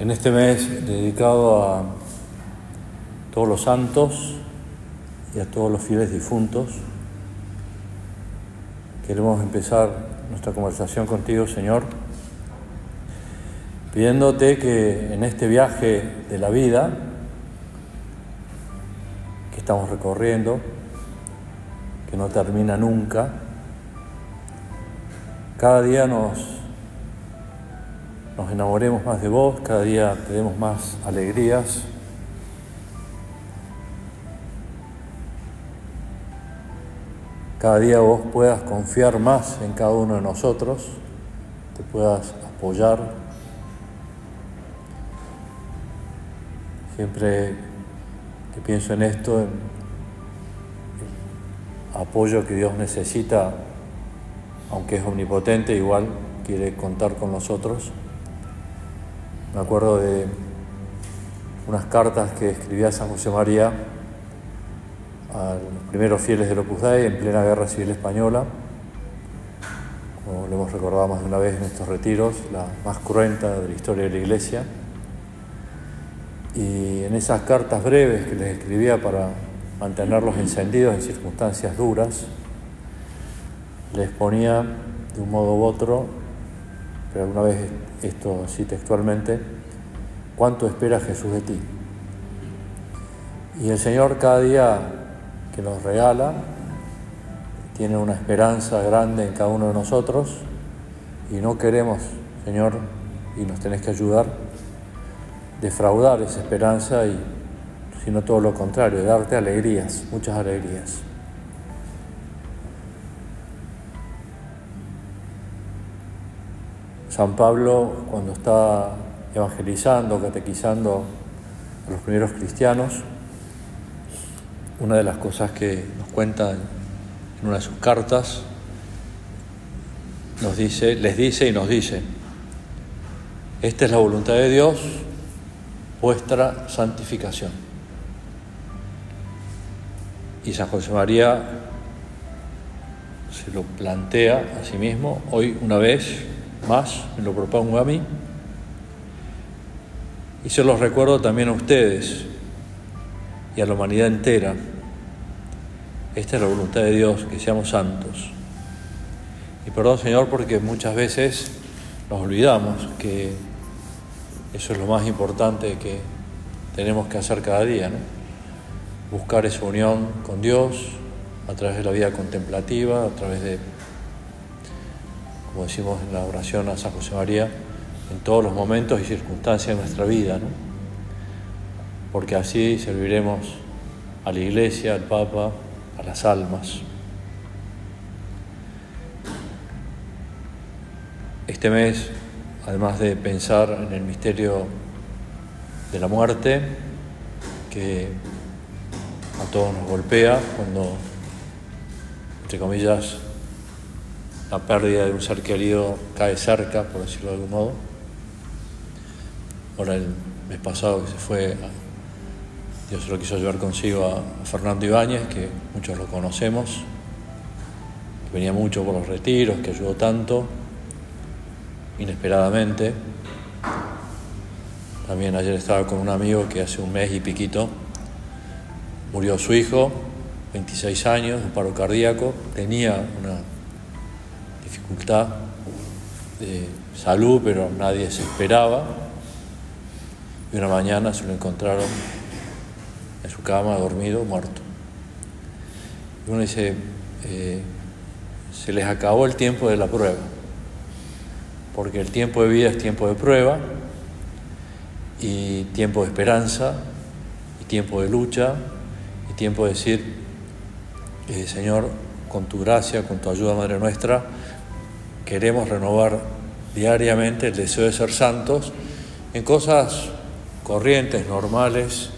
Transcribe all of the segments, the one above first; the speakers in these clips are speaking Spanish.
En este mes dedicado a todos los santos y a todos los fieles difuntos, queremos empezar nuestra conversación contigo, Señor, pidiéndote que en este viaje de la vida que estamos recorriendo, que no termina nunca, cada día nos nos enamoremos más de vos, cada día te demos más alegrías. Cada día vos puedas confiar más en cada uno de nosotros, te puedas apoyar. Siempre que pienso en esto, en el apoyo que Dios necesita, aunque es omnipotente, igual quiere contar con nosotros. Me acuerdo de unas cartas que escribía San José María a los primeros fieles del Opus Dei en plena Guerra Civil Española, como lo hemos recordado más de una vez en estos retiros, la más cruenta de la historia de la Iglesia. Y en esas cartas breves que les escribía para mantenerlos encendidos en circunstancias duras, les ponía de un modo u otro, pero alguna vez esto así textualmente, ¿cuánto espera Jesús de ti? Y el Señor cada día que nos regala tiene una esperanza grande en cada uno de nosotros y no queremos, Señor, y nos tenés que ayudar, defraudar esa esperanza y sino todo lo contrario, darte alegrías, muchas alegrías. San Pablo, cuando está evangelizando, catequizando a los primeros cristianos, una de las cosas que nos cuenta en una de sus cartas, nos dice, les dice y nos dice, esta es la voluntad de Dios, vuestra santificación. Y San José María se lo plantea a sí mismo, hoy una vez más, me lo propongo a mí. Y se los recuerdo también a ustedes y a la humanidad entera. Esta es la voluntad de Dios, que seamos santos. Y perdón Señor porque muchas veces nos olvidamos que eso es lo más importante que tenemos que hacer cada día, ¿no? Buscar esa unión con Dios a través de la vida contemplativa, a través de como decimos en la oración a San José María, en todos los momentos y circunstancias de nuestra vida, porque así serviremos a la Iglesia, al Papa, a las almas. Este mes, además de pensar en el misterio de la muerte, que a todos nos golpea cuando, entre comillas, la pérdida de un ser querido cae cerca, por decirlo de algún modo. Ahora el mes pasado que se fue, Dios lo quiso llevar consigo a, Fernando Ibáñez, que muchos lo conocemos, que venía mucho por los retiros, que ayudó tanto, inesperadamente. También ayer estaba con un amigo que hace un mes y piquito murió su hijo, 26 años, un paro cardíaco, tenía una dificultad de salud, pero nadie se esperaba. Y una mañana se lo encontraron en su cama, dormido, muerto. Y uno dice, eh, se les acabó el tiempo de la prueba, porque el tiempo de vida es tiempo de prueba, y tiempo de esperanza, y tiempo de lucha, y tiempo de decir, eh, Señor, con tu gracia, con tu ayuda, Madre nuestra, queremos renovar diariamente el deseo de ser santos en cosas corrientes, normales,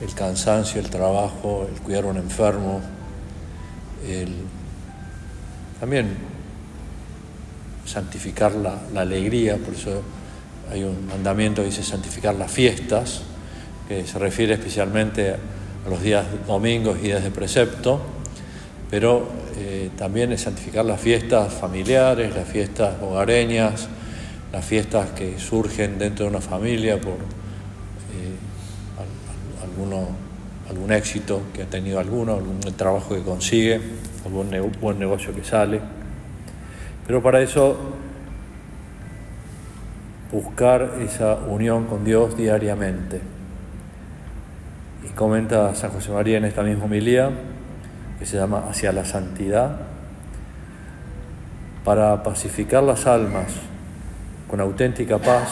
el cansancio, el trabajo, el cuidar a un enfermo, también santificar la, la, alegría, por eso hay un mandamiento que dice santificar las fiestas, que se refiere especialmente a los días domingos y días de precepto, pero eh, también es santificar las fiestas familiares, las fiestas hogareñas, las fiestas que surgen dentro de una familia por eh, alguno, algún éxito que ha tenido alguno, algún trabajo que consigue, algún buen negocio que sale. Pero para eso buscar esa unión con Dios diariamente. Y comenta San José María en esta misma homilía, que se llama Hacia la Santidad, para pacificar las almas con auténtica paz,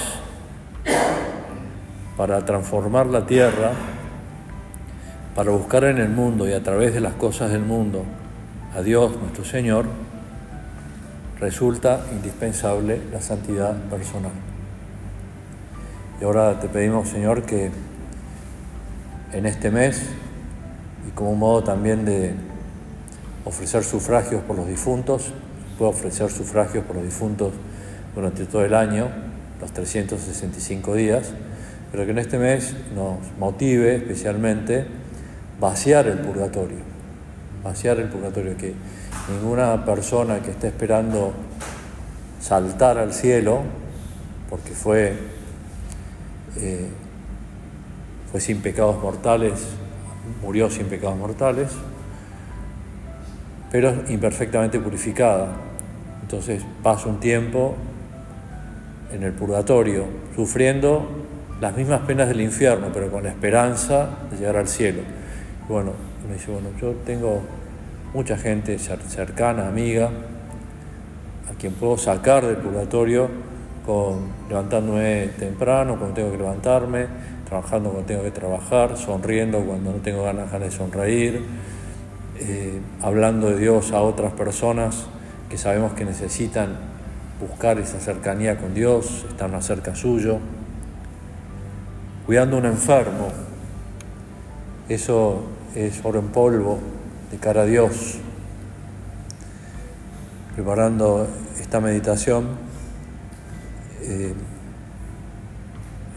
para transformar la tierra, para buscar en el mundo y a través de las cosas del mundo a Dios nuestro Señor, resulta indispensable la santidad personal. Y ahora te pedimos, Señor, que en este mes, y como un modo también de ofrecer sufragios por los difuntos, puedo ofrecer sufragios por los difuntos durante todo el año, los 365 días, pero que en este mes nos motive especialmente vaciar el purgatorio, vaciar el purgatorio, que ninguna persona que esté esperando saltar al cielo, porque fue, eh, fue sin pecados mortales, murió sin pecados mortales, pero imperfectamente purificada. Entonces pasa un tiempo en el purgatorio, sufriendo las mismas penas del infierno, pero con la esperanza de llegar al cielo. bueno, me dice, bueno, yo tengo mucha gente cercana, amiga, a quien puedo sacar del purgatorio con levantándome temprano cuando tengo que levantarme, trabajando cuando tengo que trabajar, sonriendo cuando no tengo ganas, de sonreír, eh, hablando de Dios a otras personas que sabemos que necesitan buscar esa cercanía con Dios, estar más cerca suyo, cuidando a un enfermo, eso es oro en polvo, de cara a Dios, preparando esta meditación eh,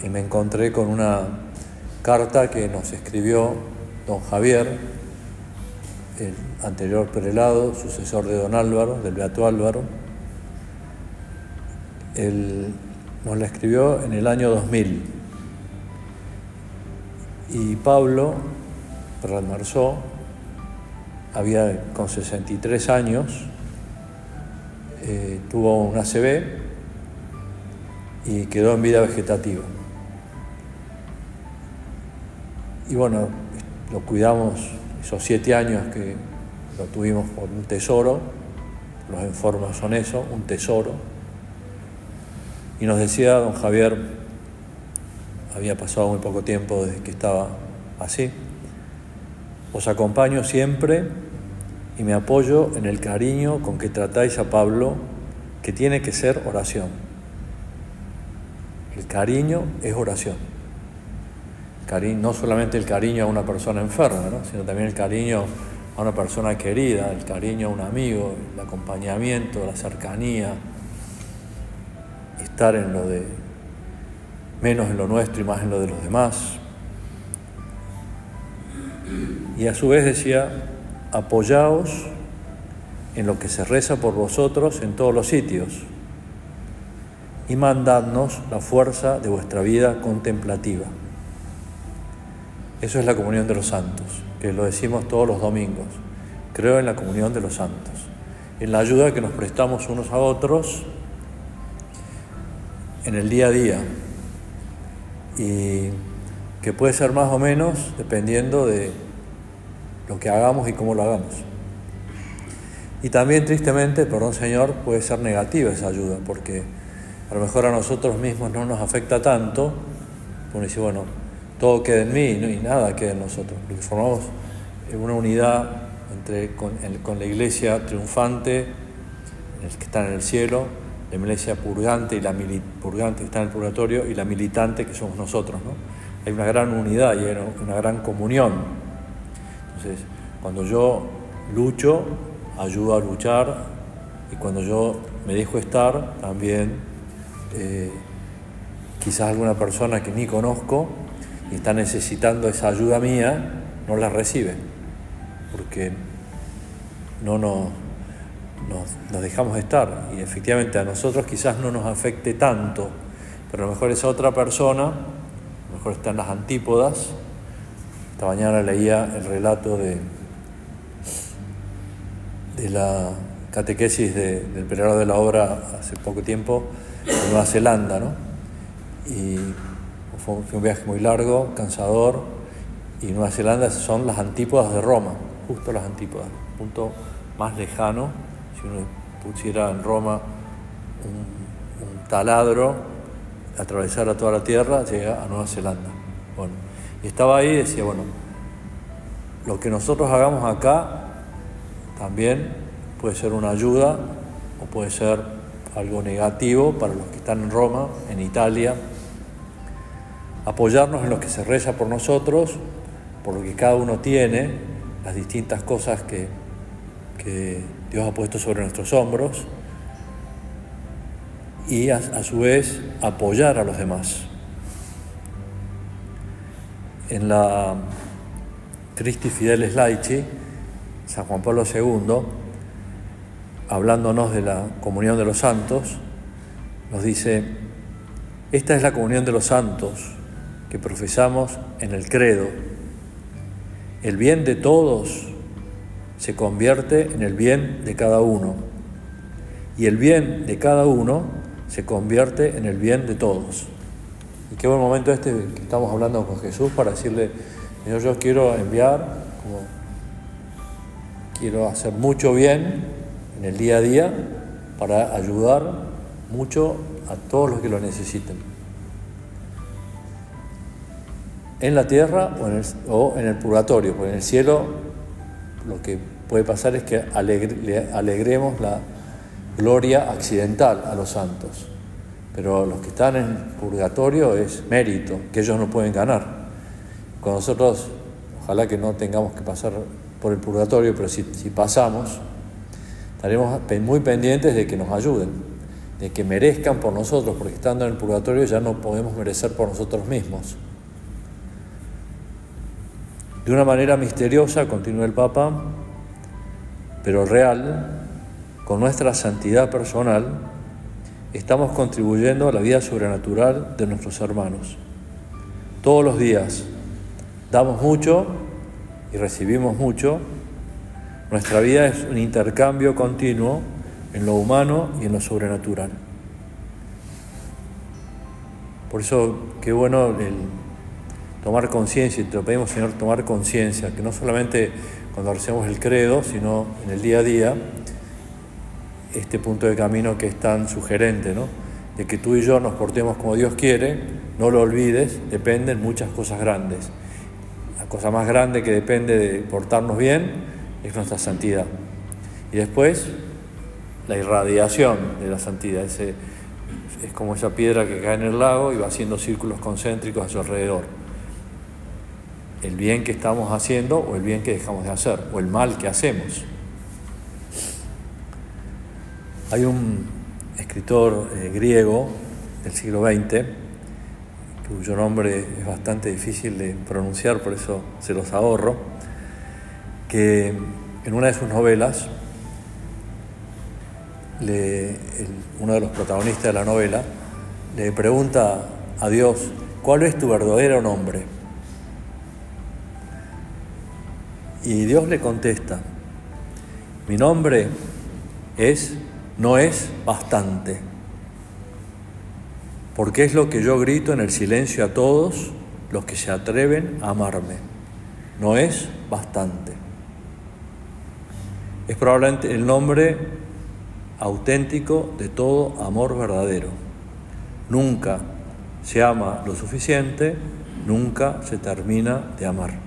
y me encontré con una carta que nos escribió don Javier, el anterior prelado, sucesor de don Álvaro, del Beato Álvaro. Él nos la escribió en el año 2000. Y Pablo Marzó había con 63 años, eh, tuvo un ACV y quedó en vida vegetativa. Y bueno, lo cuidamos esos siete años que lo tuvimos por un tesoro, los informes son eso, un tesoro. Y nos decía don Javier, había pasado muy poco tiempo desde que estaba así, os acompaño siempre y me apoyo en el cariño con que tratáis a Pablo, que tiene que ser oración. El cariño es oración. No solamente el cariño a una persona enferma, sino también el cariño a una persona querida, el cariño a un amigo, el acompañamiento, la cercanía, estar en lo de menos en lo nuestro y más en lo de los demás. Y a su vez decía, apoyaos en lo que se reza por vosotros en todos los sitios y mandadnos la fuerza de vuestra vida contemplativa. Eso es la comunión de los santos, que lo decimos todos los domingos. Creo en la comunión de los santos, en la ayuda que nos prestamos unos a otros en el día a día y que puede ser más o menos dependiendo de lo que hagamos y cómo lo hagamos. Y también tristemente, perdón Señor, puede ser negativa esa ayuda, porque a lo mejor a nosotros mismos no nos afecta tanto, uno dice, bueno, todo queda en mí y nada queda en nosotros, porque formamos una unidad entre, con, la iglesia triunfante, el que está en el cielo, la iglesia purgante y la purgante que está en el purgatorio y la militante que somos nosotros. ¿no? Hay una gran unidad y una gran comunión entonces, cuando yo lucho, ayudo a luchar y cuando yo me dejo estar, también eh, quizás alguna persona que ni conozco y está necesitando esa ayuda mía, no la recibe, porque no nos, nos, dejamos estar. Y efectivamente a nosotros quizás no nos afecte tanto, pero a lo mejor esa otra persona, a lo mejor está en las antípodas. Esta mañana leía el relato de, de la catequesis del periodo de la obra hace poco tiempo en Nueva Zelanda, ¿no? Y fue, un viaje muy largo, cansador, y Nueva Zelanda son las antípodas de Roma, justo las antípodas, punto más lejano si uno pusiera en Roma un, taladro, atravesara toda la tierra, llega a Nueva Zelanda. Bueno, y estaba ahí y decía, bueno, lo que nosotros hagamos acá también puede ser una ayuda o puede ser algo negativo para los que están en Roma, en Italia. Apoyarnos en lo que se reza por nosotros, por lo que cada uno tiene, las distintas cosas que, que Dios ha puesto sobre nuestros hombros y a, su vez apoyar a los demás. En la Christi Fideles Laici, San Juan Pablo II, hablándonos de la comunión de los santos, nos dice, esta es la comunión de los santos que profesamos en el credo. El bien de todos se convierte en el bien de cada uno. Y el bien de cada uno se convierte en el bien de todos. Y qué buen momento este que estamos hablando con Jesús para decirle, Señor, yo quiero enviar, quiero hacer mucho bien en el día a día para ayudar mucho a todos los que lo necesiten. En la tierra o en el, o en el purgatorio, porque en el cielo lo que puede pasar es que alegremos la gloria accidental a los santos. Pero los que están en purgatorio es mérito, que ellos no pueden ganar. Con nosotros, ojalá que no tengamos que pasar por el purgatorio, pero si pasamos, estaremos muy pendientes de que nos ayuden, de que merezcan por nosotros, porque estando en el purgatorio ya no podemos merecer por nosotros mismos. De una manera misteriosa, continúa el Papa, pero real, con nuestra santidad personal, estamos contribuyendo a la vida sobrenatural de nuestros hermanos. Todos los días damos mucho y recibimos mucho. Nuestra vida es un intercambio continuo en lo humano y en lo sobrenatural. Por eso, qué bueno el tomar conciencia, y te lo pedimos, Señor, tomar conciencia, que no solamente cuando recemos el credo, sino en el día a día, este punto de camino que es tan sugerente, ¿no? de que tú y yo nos portemos como Dios quiere, no lo olvides, dependen muchas cosas grandes. La cosa más grande que depende de portarnos bien es nuestra santidad. Y después, la irradiación de la santidad. Ese, es como esa piedra que cae en el lago y va haciendo círculos concéntricos a su alrededor el bien que estamos haciendo o el bien que dejamos de hacer, o el mal que hacemos. Hay un escritor eh, griego del siglo XX, cuyo nombre es bastante difícil de pronunciar, por eso se los ahorro, que en una de sus novelas, uno de los protagonistas de la novela le pregunta a Dios, ¿cuál es tu verdadero nombre? Y Dios le contesta, mi nombre es, no es bastante, porque es lo que yo grito en el silencio a todos los que se atreven a amarme. No es bastante. Es probablemente el nombre auténtico de todo amor verdadero. Nunca se ama lo suficiente, nunca se termina de amar.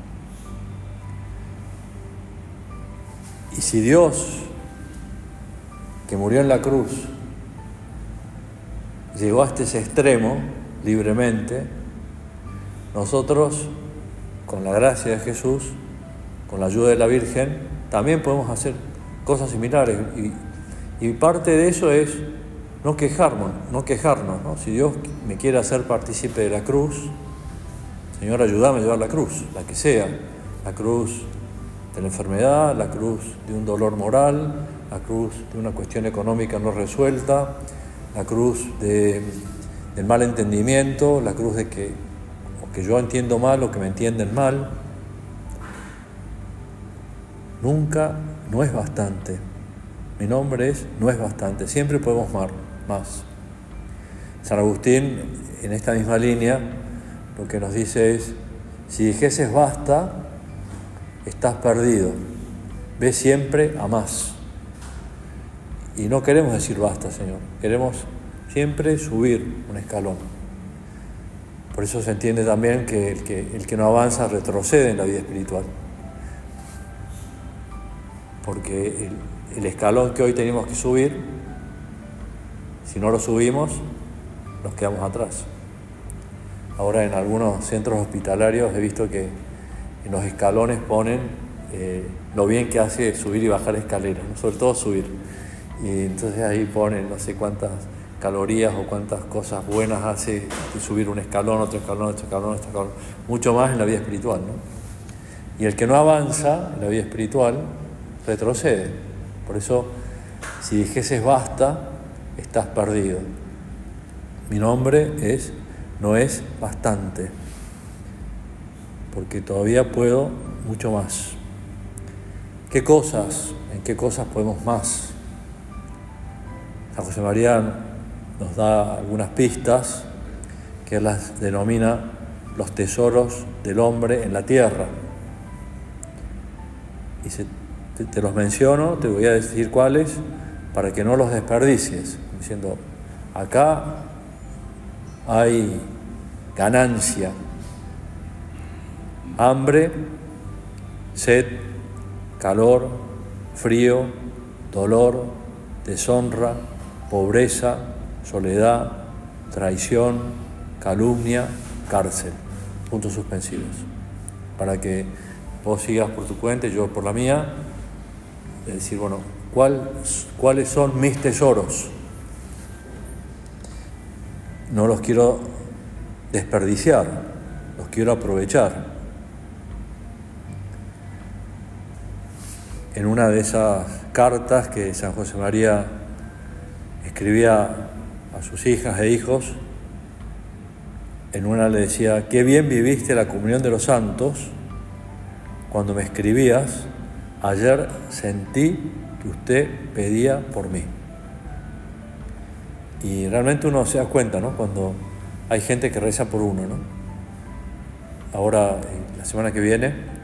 Y si Dios, que murió en la cruz, llegó hasta ese extremo libremente, nosotros, con la gracia de Jesús, con la ayuda de la Virgen, también podemos hacer cosas similares. Y, parte de eso es no quejarnos, no quejarnos. Si Dios me quiere hacer partícipe de la cruz, Señor, ayúdame a llevar la cruz, la que sea, la cruz de la enfermedad, la cruz de un dolor moral, la cruz de una cuestión económica no resuelta, la cruz de, del mal entendimiento, la cruz de que, que yo entiendo mal o que me entienden mal. Nunca no es bastante. Mi nombre es no es bastante. Siempre podemos más. San Agustín, en esta misma línea, lo que nos dice es, si dijeses basta, estás perdido. Ve siempre a más. Y no queremos decir basta, Señor. Queremos siempre subir un escalón. Por eso se entiende también que el que, no avanza retrocede en la vida espiritual. Porque el escalón que hoy tenemos que subir, si no lo subimos, nos quedamos atrás. Ahora en algunos centros hospitalarios he visto que en los escalones ponen eh, lo bien que hace subir y bajar escaleras, sobre todo subir. Y entonces ahí ponen no sé cuántas calorías o cuántas cosas buenas hace subir un escalón, otro escalón, otro escalón, otro escalón. Mucho más en la vida espiritual. ¿no? Y el que no avanza en la vida espiritual retrocede. Por eso, si dijeses basta, estás perdido. Mi nombre es, no es bastante, porque todavía puedo mucho más. ¿Qué cosas, en qué cosas podemos más? San José María nos da algunas pistas que las denomina los tesoros del hombre en la tierra. Y te, los menciono, te voy a decir cuáles, para que no los desperdicies, diciendo, acá hay ganancia, hambre, sed, calor, frío, dolor, deshonra, pobreza, soledad, traición, calumnia, cárcel. Puntos suspensivos. Para que vos sigas por tu cuenta y yo por la mía, es decir, bueno, ¿cuáles son mis tesoros? no los quiero desperdiciar, los quiero aprovechar. En una de esas cartas que San José María escribía a sus hijas e hijos, en una le decía, qué bien viviste la comunión de los santos cuando me escribías, ayer sentí que usted pedía por mí. Y realmente uno se da cuenta, ¿no? Cuando hay gente que reza por uno, ¿no? Ahora, la semana que viene, eh,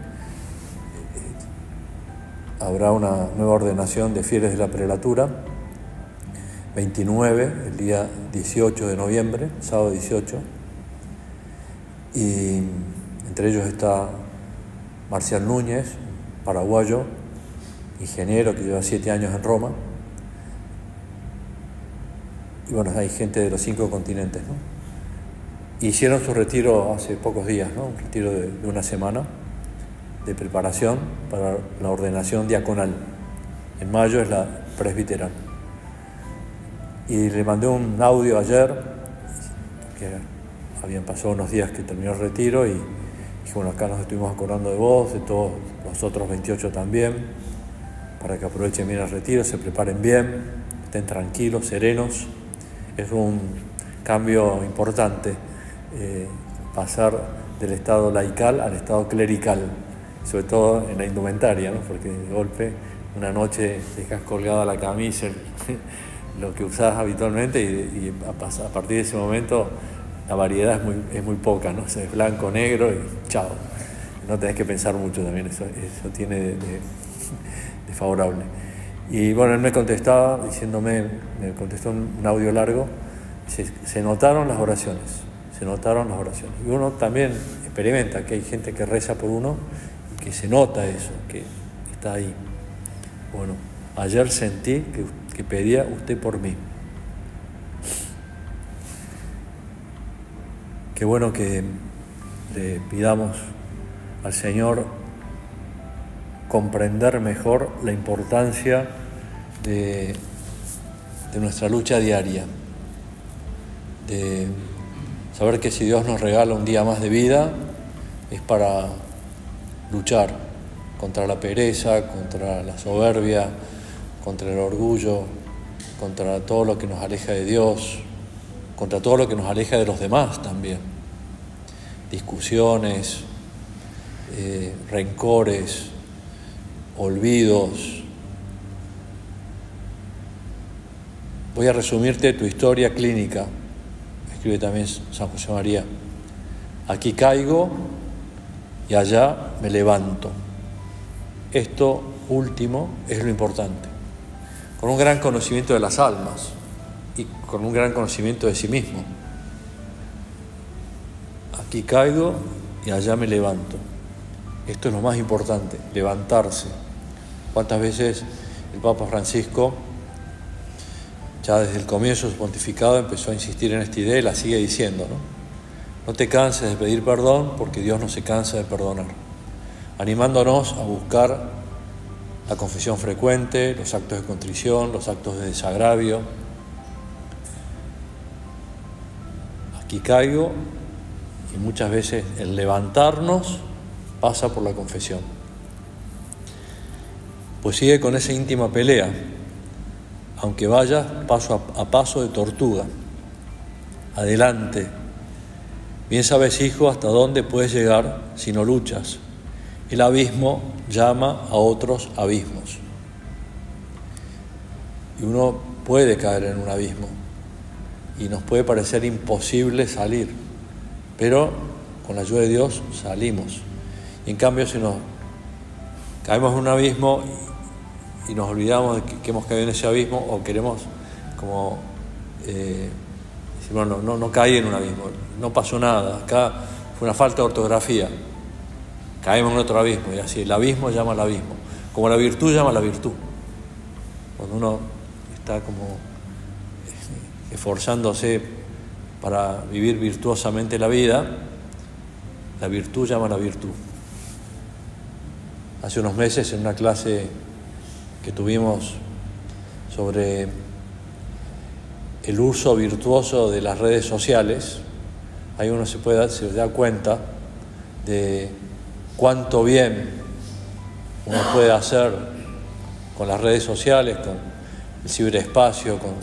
habrá una nueva ordenación de fieles de la prelatura, 29, el día 18 de noviembre, sábado 18, y entre ellos está Marcial Núñez, paraguayo, ingeniero que lleva siete años en Roma, y bueno, hay gente de los cinco continentes, ¿no? Hicieron su retiro hace pocos días, ¿no? Un retiro de, una semana de preparación para la ordenación diaconal. En mayo es la presbiteral. Y le mandé un audio ayer, que habían pasado unos días que terminó el retiro, y dije, bueno, acá nos estuvimos acordando de vos, de todos los otros 28 también, para que aprovechen bien el retiro, se preparen bien, estén tranquilos, serenos es un cambio importante eh, pasar del estado laical al estado clerical, sobre todo en la indumentaria, ¿no? porque de golpe una noche dejas colgada la camisa, lo que usás habitualmente y, a, partir de ese momento la variedad es muy, es muy poca, ¿no? es blanco, negro y chao. No tenés que pensar mucho también, eso, eso tiene de, de favorable. Y bueno, él me contestaba diciéndome, me contestó un audio largo, se, notaron las oraciones, se notaron las oraciones. Y uno también experimenta que hay gente que reza por uno y que se nota eso, que está ahí. Bueno, ayer sentí que, que pedía usted por mí. Qué bueno que le pidamos al Señor comprender mejor la importancia de, nuestra lucha diaria, de saber que si Dios nos regala un día más de vida es para luchar contra la pereza, contra la soberbia, contra el orgullo, contra todo lo que nos aleja de Dios, contra todo lo que nos aleja de los demás también. Discusiones, eh, rencores, olvidos. Voy a resumirte tu historia clínica, escribe también San José María. Aquí caigo y allá me levanto. Esto último es lo importante. Con un gran conocimiento de las almas y con un gran conocimiento de sí mismo. Aquí caigo y allá me levanto. Esto es lo más importante, levantarse. ¿Cuántas veces el Papa Francisco, ya desde el comienzo de su pontificado, empezó a insistir en esta idea y la sigue diciendo, ¿no? No te canses de pedir perdón porque Dios no se cansa de perdonar, animándonos a buscar la confesión frecuente, los actos de contrición, los actos de desagravio. Aquí caigo y muchas veces el levantarnos pasa por la confesión. Pues sigue con esa íntima pelea, aunque vayas paso a, a paso de tortuga. Adelante. Bien sabes, hijo, hasta dónde puedes llegar si no luchas. El abismo llama a otros abismos. Y uno puede caer en un abismo y nos puede parecer imposible salir, pero con la ayuda de Dios salimos. Y en cambio, si nos caemos en un abismo y nos olvidamos de que, hemos caído en ese abismo o queremos como eh, bueno, no, no caí en un abismo, no pasó nada, acá fue una falta de ortografía, caemos en otro abismo y así, el abismo llama al abismo, como la virtud llama a la virtud. Cuando uno está como eh, esforzándose para vivir virtuosamente la vida, la virtud llama a la virtud. Hace unos meses en una clase que tuvimos sobre el uso virtuoso de las redes sociales, ahí uno se puede se da cuenta de cuánto bien uno puede hacer con las redes sociales, con el ciberespacio, con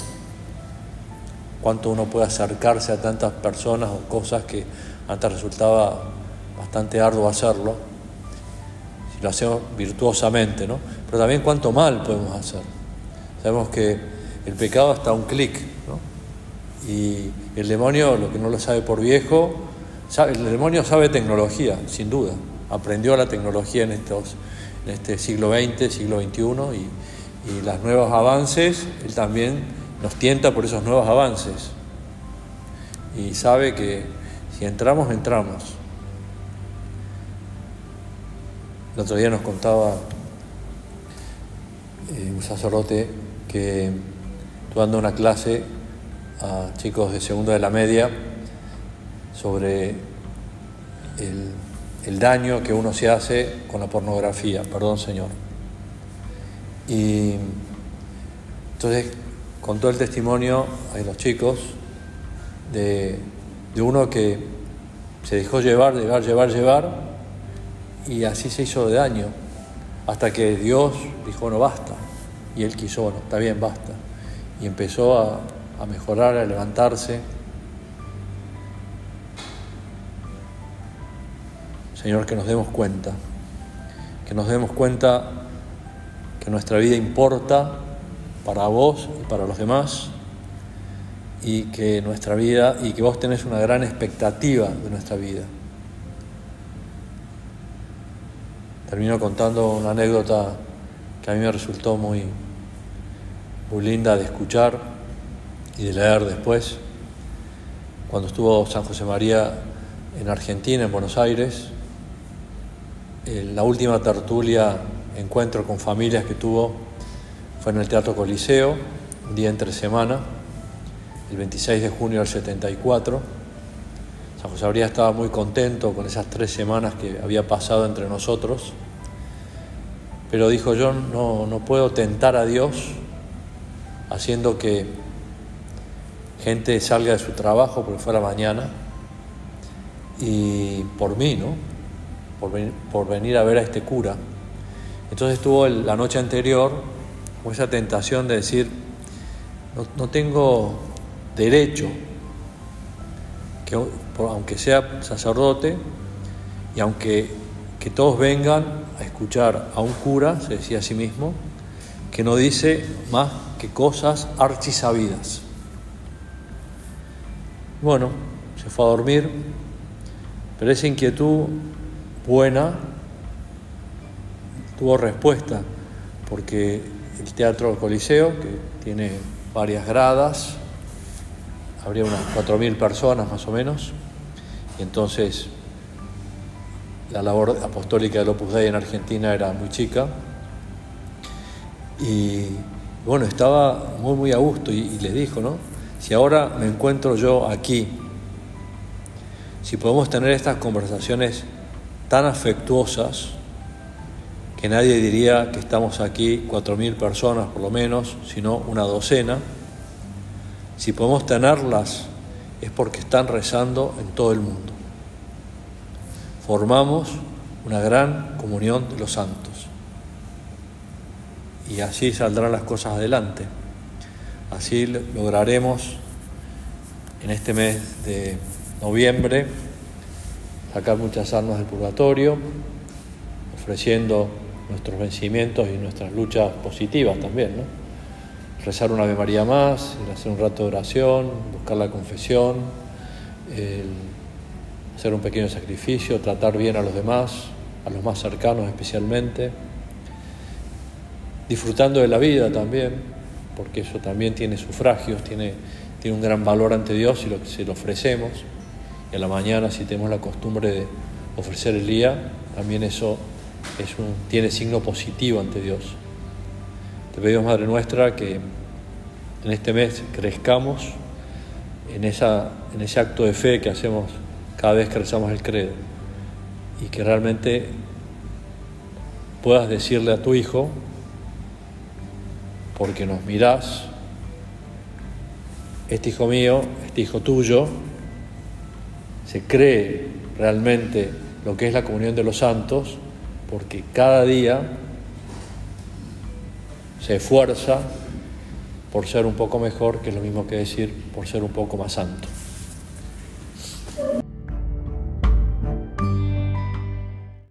cuánto uno puede acercarse a tantas personas o cosas que antes resultaba bastante arduo hacerlo lo hacemos virtuosamente, ¿no? Pero también cuánto mal podemos hacer. Sabemos que el pecado está a un clic. Y el demonio, lo que no lo sabe por viejo, el demonio sabe tecnología, sin duda. Aprendió la tecnología en, estos, en este siglo XX, siglo XXI, y, y los nuevos avances, él también nos tienta por esos nuevos avances. Y sabe que si entramos, entramos. El otro día nos contaba eh, un sacerdote que dando una clase a chicos de segundo de la media sobre el, daño que uno se hace con la pornografía, perdón Señor. Y entonces contó el testimonio a los chicos de, de uno que se dejó llevar, llevar, llevar, llevar y así se hizo de daño, hasta que Dios dijo, no basta. Y él quiso, bueno, está bien, basta. Y empezó a, a mejorar, a levantarse. Señor, que nos demos cuenta, que nos demos cuenta que nuestra vida importa para vos y para los demás y que nuestra vida y que vos tenés una gran expectativa de nuestra vida. termino contando una anécdota que a mí me resultó muy, muy linda de escuchar y de leer después. Cuando estuvo San José María en Argentina, en Buenos Aires, la última tertulia, encuentro con familias que tuvo, fue en el Teatro Coliseo, un día entre semana, el 26 de junio del 74. San José María estaba muy contento con esas tres semanas que había pasado entre nosotros, pero dijo yo no, no puedo tentar a Dios haciendo que gente salga de su trabajo porque fuera mañana y por mí, ¿no? Por, venir a ver a este cura. Entonces estuvo la noche anterior o esa tentación de decir, no, tengo derecho, que, aunque sea sacerdote, y aunque que todos vengan a escuchar a un cura, se decía a sí mismo, que no dice más que cosas archisabidas. Bueno, se fue a dormir, pero esa inquietud buena tuvo respuesta, porque el Teatro Coliseo, que tiene varias gradas, habría unas 4.000 personas más o menos, y entonces la labor apostólica del Opus Dei en Argentina era muy chica, y bueno, estaba muy, muy a gusto, y, y dijo, ¿no? Si ahora me encuentro yo aquí, si podemos tener estas conversaciones tan afectuosas, que nadie diría que estamos aquí cuatro mil personas por lo menos, sino una docena. Si podemos tenerlas es porque están rezando en todo el mundo. Formamos una gran comunión de los santos. Y así saldrán las cosas adelante. Así lograremos en este mes de noviembre sacar muchas almas del purgatorio, ofreciendo nuestros vencimientos y nuestras luchas positivas también, ¿no? Rezar una Ave María más, hacer un rato de oración, buscar la confesión, hacer un pequeño sacrificio, tratar bien a los demás, a los más cercanos especialmente, disfrutando de la vida también, porque eso también tiene sufragios, tiene, tiene un gran valor ante Dios si lo, si lo ofrecemos. Y a la mañana, si tenemos la costumbre de ofrecer el día, también eso tiene signo positivo ante Dios. Te pedimos, Madre nuestra, que en este mes crezcamos en, esa, en ese acto de fe que hacemos cada vez que rezamos el credo y que realmente puedas decirle a tu hijo, porque nos mirás, este hijo mío, este hijo tuyo, se cree realmente lo que es la comunión de los santos, porque cada día se esfuerza por ser un poco mejor, que es lo mismo que decir por ser un poco más santo.